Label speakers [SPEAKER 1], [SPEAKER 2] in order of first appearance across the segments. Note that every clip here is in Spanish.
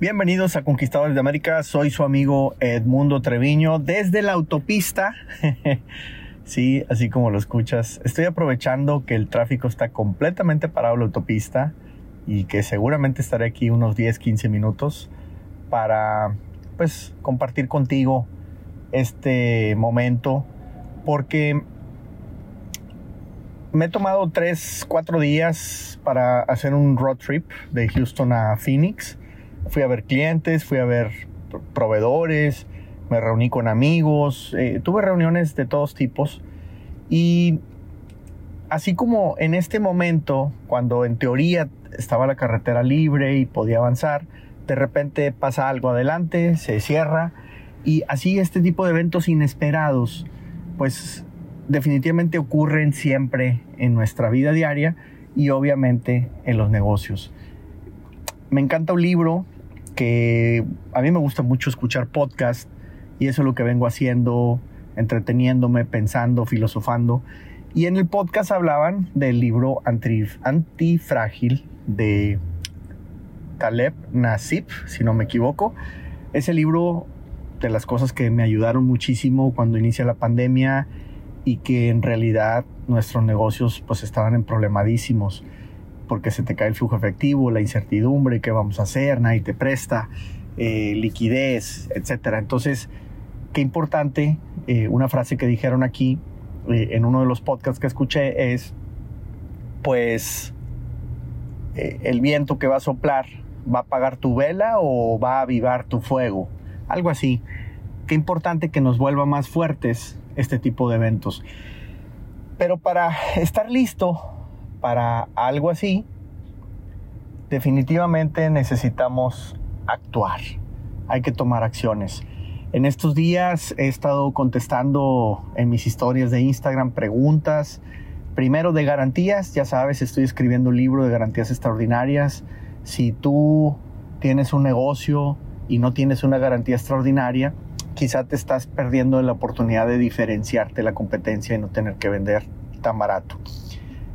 [SPEAKER 1] Bienvenidos a Conquistadores de América, soy su amigo Edmundo Treviño desde la autopista. sí, así como lo escuchas. Estoy aprovechando que el tráfico está completamente parado en la autopista y que seguramente estaré aquí unos 10, 15 minutos para pues compartir contigo este momento porque me he tomado 3, 4 días para hacer un road trip de Houston a Phoenix fui a ver clientes, fui a ver proveedores, me reuní con amigos, eh, tuve reuniones de todos tipos. Y así como en este momento, cuando en teoría estaba la carretera libre y podía avanzar, de repente pasa algo adelante, se cierra y así este tipo de eventos inesperados, pues definitivamente ocurren siempre en nuestra vida diaria y obviamente en los negocios. Me encanta un libro que a mí me gusta mucho escuchar podcast y eso es lo que vengo haciendo, entreteniéndome, pensando, filosofando. Y en el podcast hablaban del libro Antifrágil de Taleb Nasib, si no me equivoco. Ese libro de las cosas que me ayudaron muchísimo cuando inicia la pandemia y que en realidad nuestros negocios pues estaban en problemadísimos porque se te cae el flujo efectivo, la incertidumbre, qué vamos a hacer, nadie te presta, eh, liquidez, etc. Entonces, qué importante, eh, una frase que dijeron aquí eh, en uno de los podcasts que escuché es, pues, el viento que va a soplar va a apagar tu vela o va a avivar tu fuego, algo así. Qué importante que nos vuelva más fuertes este tipo de eventos. Pero para estar listo para algo así, definitivamente necesitamos actuar. Hay que tomar acciones. En estos días he estado contestando en mis historias de Instagram preguntas. Primero de garantías, ya sabes, estoy escribiendo un libro de garantías extraordinarias. Si tú tienes un negocio y no tienes una garantía extraordinaria, quizá te estás perdiendo la oportunidad de diferenciarte la competencia y no tener que vender tan barato.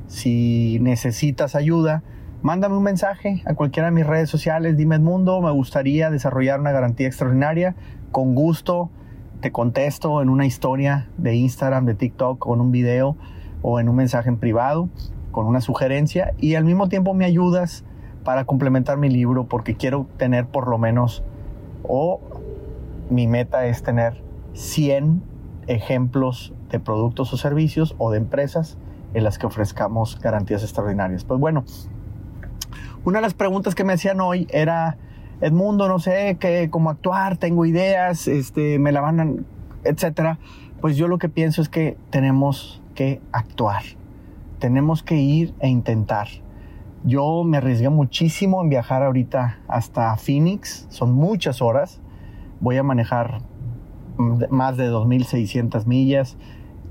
[SPEAKER 1] Si necesitas ayuda, mándame un mensaje a cualquiera de mis redes sociales, dime Edmundo, me gustaría desarrollar una garantía extraordinaria. Con gusto te contesto en una historia de Instagram, de TikTok, con un video o en un mensaje en privado, con una sugerencia y al mismo tiempo me ayudas para complementar mi libro porque quiero tener por lo menos, o mi meta es tener 100 ejemplos de productos o servicios o de empresas en las que ofrezcamos garantías extraordinarias. Pues bueno, una de las preguntas que me hacían hoy era, Edmundo, no sé qué, cómo actuar, tengo ideas, este, me la van a, etcétera. Pues yo lo que pienso es que tenemos que actuar, tenemos que ir e intentar. Yo me arriesgué muchísimo en viajar ahorita hasta Phoenix, son muchas horas, voy a manejar más de 2.600 millas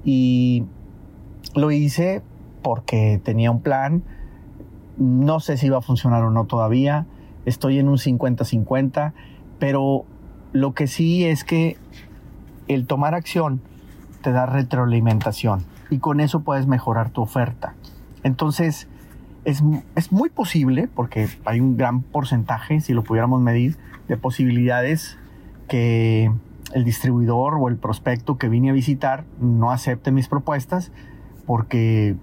[SPEAKER 1] y lo hice porque tenía un plan. No sé si iba a funcionar o no todavía. Estoy en un 50-50. Pero lo que sí es que el tomar acción te da retroalimentación y con eso puedes mejorar tu oferta. Entonces, es, es, muy posible, porque hay un gran porcentaje, si lo pudiéramos medir, de posibilidades que el distribuidor o el prospecto que vine a visitar no acepte mis propuestas porque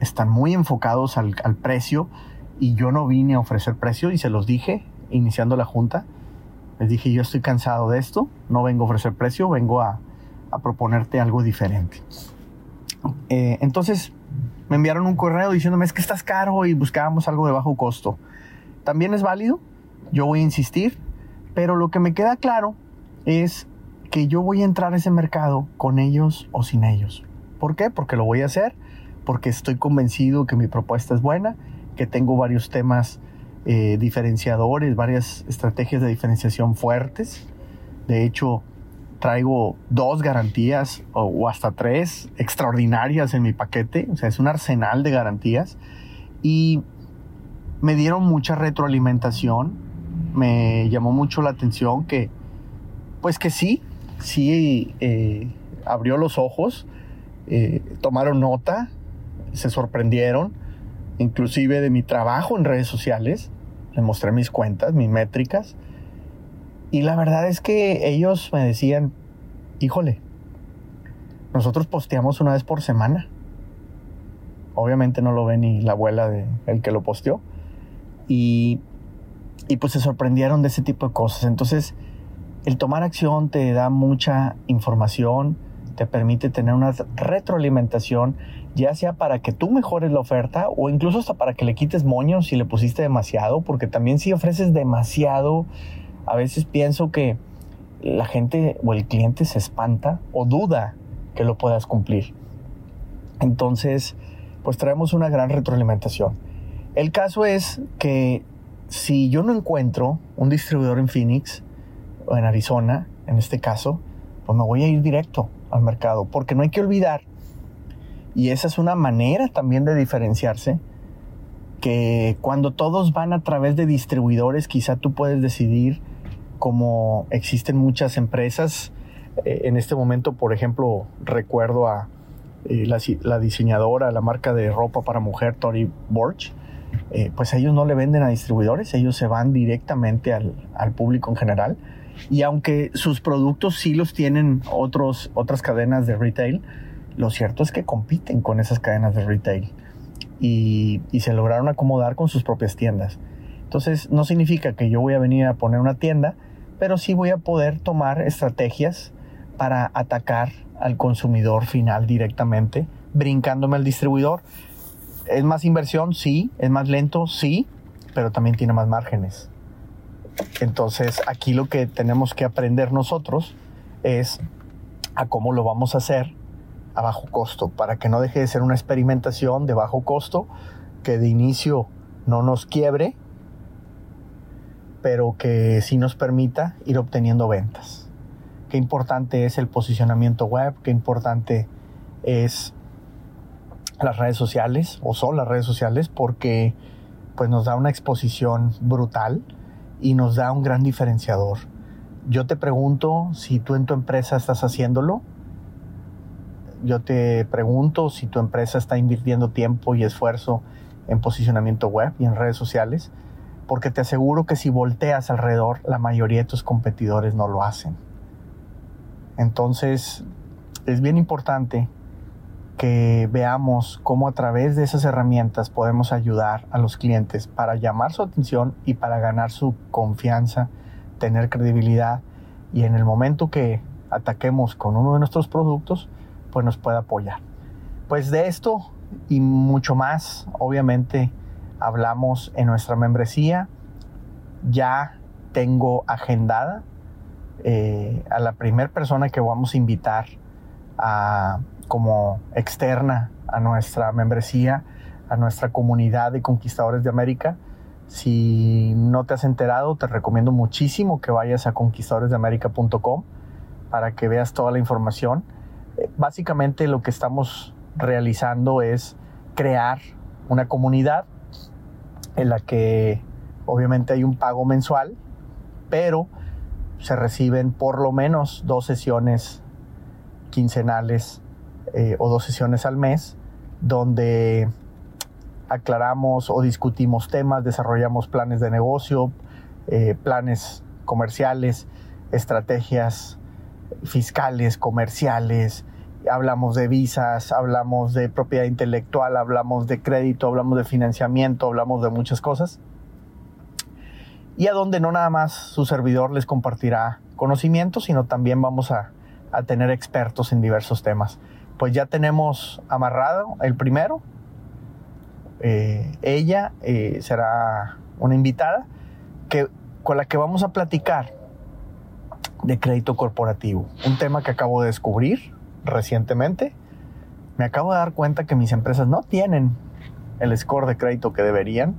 [SPEAKER 1] están muy enfocados al, precio y yo no vine a ofrecer precio y se los dije iniciando la junta. Les dije, yo estoy cansado de esto, no vengo a ofrecer precio, vengo a, proponerte algo diferente. Eh, entonces me enviaron un correo diciéndome es que estás caro y buscábamos algo de bajo costo. También es válido, yo voy a insistir, pero lo que me queda claro es que yo voy a entrar a ese mercado con ellos o sin ellos. ¿Por qué? Porque lo voy a hacer, porque estoy convencido que mi propuesta es buena, que tengo varios temas eh, diferenciadores, varias estrategias de diferenciación fuertes. De hecho, traigo dos garantías o, hasta tres extraordinarias en mi paquete. O sea, es un arsenal de garantías. Y me dieron mucha retroalimentación. Me llamó mucho la atención que, pues que sí, sí eh, abrió los ojos eh, tomaron nota, se sorprendieron, inclusive de mi trabajo en redes sociales. les mostré mis cuentas, mis métricas. Y la verdad es que ellos me decían, híjole, nosotros posteamos una vez por semana. Obviamente no lo ve ni la abuela de el que lo posteó. Y, y pues se sorprendieron de ese tipo de cosas. Entonces, el tomar acción te da mucha información, te permite tener una retroalimentación, ya sea para que tú mejores la oferta o incluso hasta para que le quites moños si le pusiste demasiado, porque también si ofreces demasiado, a veces pienso que la gente o el cliente se espanta o duda que lo puedas cumplir. Entonces, pues traemos una gran retroalimentación. El caso es que si yo no encuentro un distribuidor en Phoenix o en Arizona, en este caso, pues me voy a ir directo al mercado, porque no hay que olvidar, y esa es una manera también de diferenciarse, que cuando todos van a través de distribuidores, quizá tú puedes decidir, como existen muchas empresas, eh, en este momento, por ejemplo, recuerdo a eh, la, diseñadora, la marca de ropa para mujer, Tori Borch, eh, pues ellos no le venden a distribuidores, ellos se van directamente al, al público en general y aunque sus productos sí los tienen otros, otras cadenas de retail, lo cierto es que compiten con esas cadenas de retail y, y, se lograron acomodar con sus propias tiendas. Entonces no significa que yo voy a venir a poner una tienda, pero sí voy a poder tomar estrategias para atacar al consumidor final directamente, brincándome al distribuidor. ¿Es más inversión? Sí. ¿Es más lento? Sí. Pero también tiene más márgenes. Entonces aquí lo que tenemos que aprender nosotros es a cómo lo vamos a hacer a bajo costo, para que no deje de ser una experimentación de bajo costo, que de inicio no nos quiebre, pero que sí nos permita ir obteniendo ventas. Qué importante es el posicionamiento web, qué importante es las redes sociales, o son las redes sociales, porque pues nos da una exposición brutal y nos da un gran diferenciador. Yo te pregunto si tú en tu empresa estás haciéndolo. Yo te pregunto si tu empresa está invirtiendo tiempo y esfuerzo en posicionamiento web y en redes sociales, porque te aseguro que si volteas alrededor, la mayoría de tus competidores no lo hacen. Entonces, es bien importante que veamos cómo a través de esas herramientas podemos ayudar a los clientes para llamar su atención y para ganar su confianza, tener credibilidad y en el momento que ataquemos con uno de nuestros productos, pues nos pueda apoyar. Pues de esto y mucho más, obviamente, hablamos en nuestra membresía. Ya tengo agendada eh, a la primera persona que vamos a invitar a como externa a nuestra membresía, a nuestra comunidad de conquistadores de América. Si no te has enterado, te recomiendo muchísimo que vayas a conquistadoresdeamerica.com para que veas toda la información. Eh, básicamente lo que estamos realizando es crear una comunidad en la que obviamente hay un pago mensual, pero se reciben por lo menos dos sesiones quincenales eh, o dos sesiones al mes donde aclaramos o discutimos temas, desarrollamos planes de negocio, eh, planes comerciales, estrategias fiscales, comerciales, hablamos de visas, hablamos de propiedad intelectual, hablamos de crédito, hablamos de financiamiento, hablamos de muchas cosas. Y a donde no nada más su servidor les compartirá conocimientos, sino también vamos a tener expertos en diversos temas pues ya tenemos amarrado el primero. Eh, ella eh, será una invitada que, con la que vamos a platicar de crédito corporativo, un tema que acabo de descubrir recientemente. Me acabo de dar cuenta que mis empresas no tienen el score de crédito que deberían,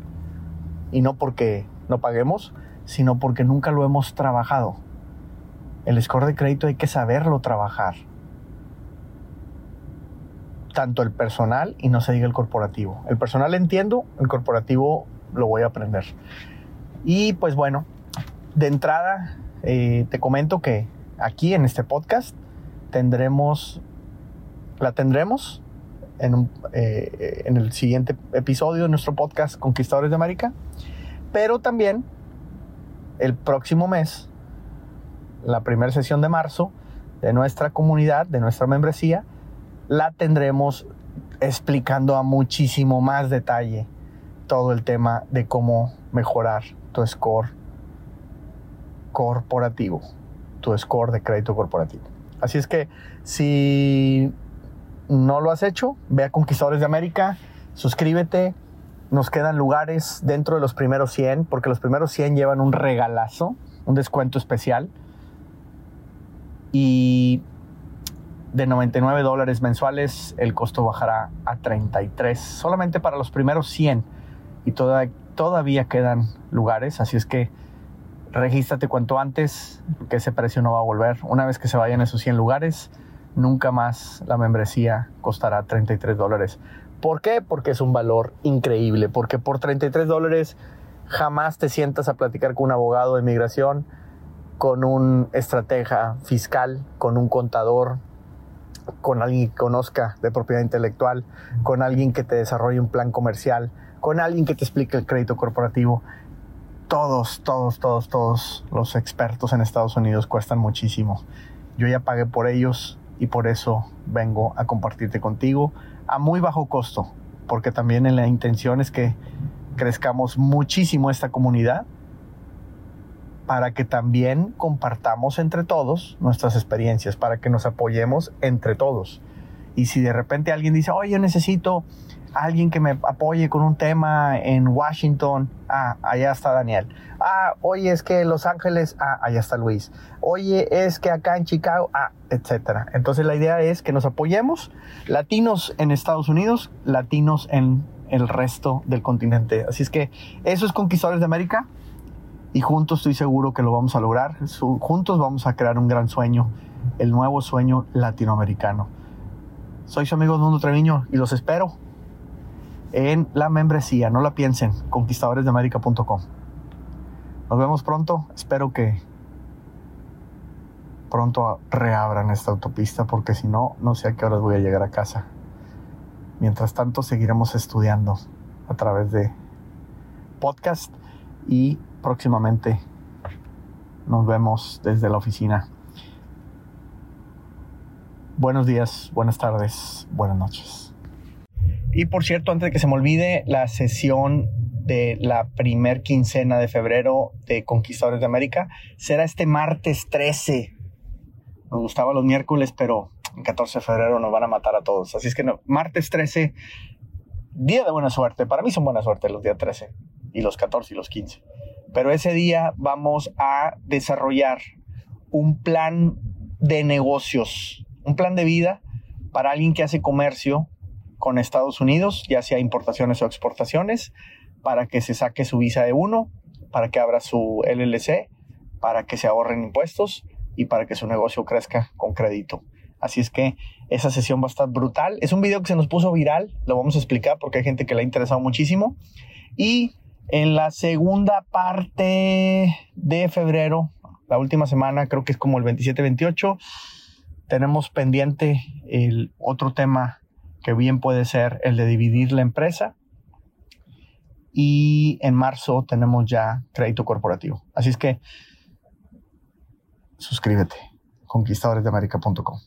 [SPEAKER 1] y no porque no paguemos, sino porque nunca lo hemos trabajado. El score de crédito hay que saberlo trabajar tanto el personal y no se diga el corporativo. El personal entiendo, el corporativo lo voy a aprender. Y pues bueno, de entrada eh, te comento que aquí en este podcast tendremos, la tendremos en, eh, en el siguiente episodio de nuestro podcast Conquistadores de América. Pero también el próximo mes, la primera sesión de marzo de nuestra comunidad, de nuestra membresía, la tendremos explicando a muchísimo más detalle todo el tema de cómo mejorar tu score corporativo, tu score de crédito corporativo. Así es que si no lo has hecho, ve a Conquistadores de América, suscríbete, nos quedan lugares dentro de los primeros 100, porque los primeros 100 llevan un regalazo, un descuento especial. Y de 99 dólares mensuales, el costo bajará a 33, solamente para los primeros 100. Y todavía quedan lugares, así es que regístrate cuanto antes, porque ese precio no va a volver. Una vez que se vayan esos 100 lugares, nunca más la membresía costará 33 dólares. ¿Por qué? Porque es un valor increíble, porque por 33 dólares jamás te sientas a platicar con un abogado de inmigración, con un estratega fiscal, con un contador, con alguien que conozca de propiedad intelectual, con alguien que te desarrolle un plan comercial, con alguien que te explique el crédito corporativo todos, todos, todos, todos los expertos en Estados Unidos cuestan muchísimo. Yo ya pagué por ellos y por eso vengo a compartirte contigo a muy bajo costo, porque también en la intención es que crezcamos muchísimo esta comunidad para que también compartamos entre todos nuestras experiencias, para que nos apoyemos entre todos. Y si de repente alguien dice, oye, yo necesito alguien que me apoye con un tema en Washington, ah, allá está Daniel. Ah, oye, es que Los Ángeles, ah, allá está Luis. Oye, es que acá en Chicago, ah, etcétera. Entonces la idea es que nos apoyemos, latinos en Estados Unidos, latinos en el resto del continente. Así es que eso es Conquistadores de América y juntos estoy seguro que lo vamos a lograr. Juntos vamos a crear un gran sueño, el nuevo sueño latinoamericano. Soy su amigo Mundo Treviño y los espero en la membresía. No la piensen, conquistadoresdeamerica.com. Nos vemos pronto. Espero que pronto reabran esta autopista porque si no, no sé a qué horas voy a llegar a casa. Mientras tanto, seguiremos estudiando a través de podcast y próximamente nos vemos desde la oficina. Buenos días, buenas tardes, buenas noches. Y por cierto, antes de que se me olvide, la sesión de la primer quincena de febrero de Conquistadores de América será este martes 13. Nos gustaba los miércoles, pero el 14 de febrero nos van a matar a todos. Así es que no, martes 13, día de buena suerte. Para mí son buena suerte los días 13 y los 14 y los 15. Pero ese día vamos a desarrollar un plan de negocios, un plan de vida para alguien que hace comercio con Estados Unidos, ya sea importaciones o exportaciones, para que se saque su visa de uno, para que abra su LLC, para que se ahorren impuestos y para que su negocio crezca con crédito. Así es que esa sesión va a estar brutal. Es un video que se nos puso viral, lo vamos a explicar porque hay gente que le ha interesado muchísimo. Y en la segunda parte de febrero, la última semana, creo que es como el 27-28, tenemos pendiente el otro tema que bien puede ser el de dividir la empresa. Y en marzo tenemos ya crédito corporativo. Así es que suscríbete, conquistadoresdeamerica.com.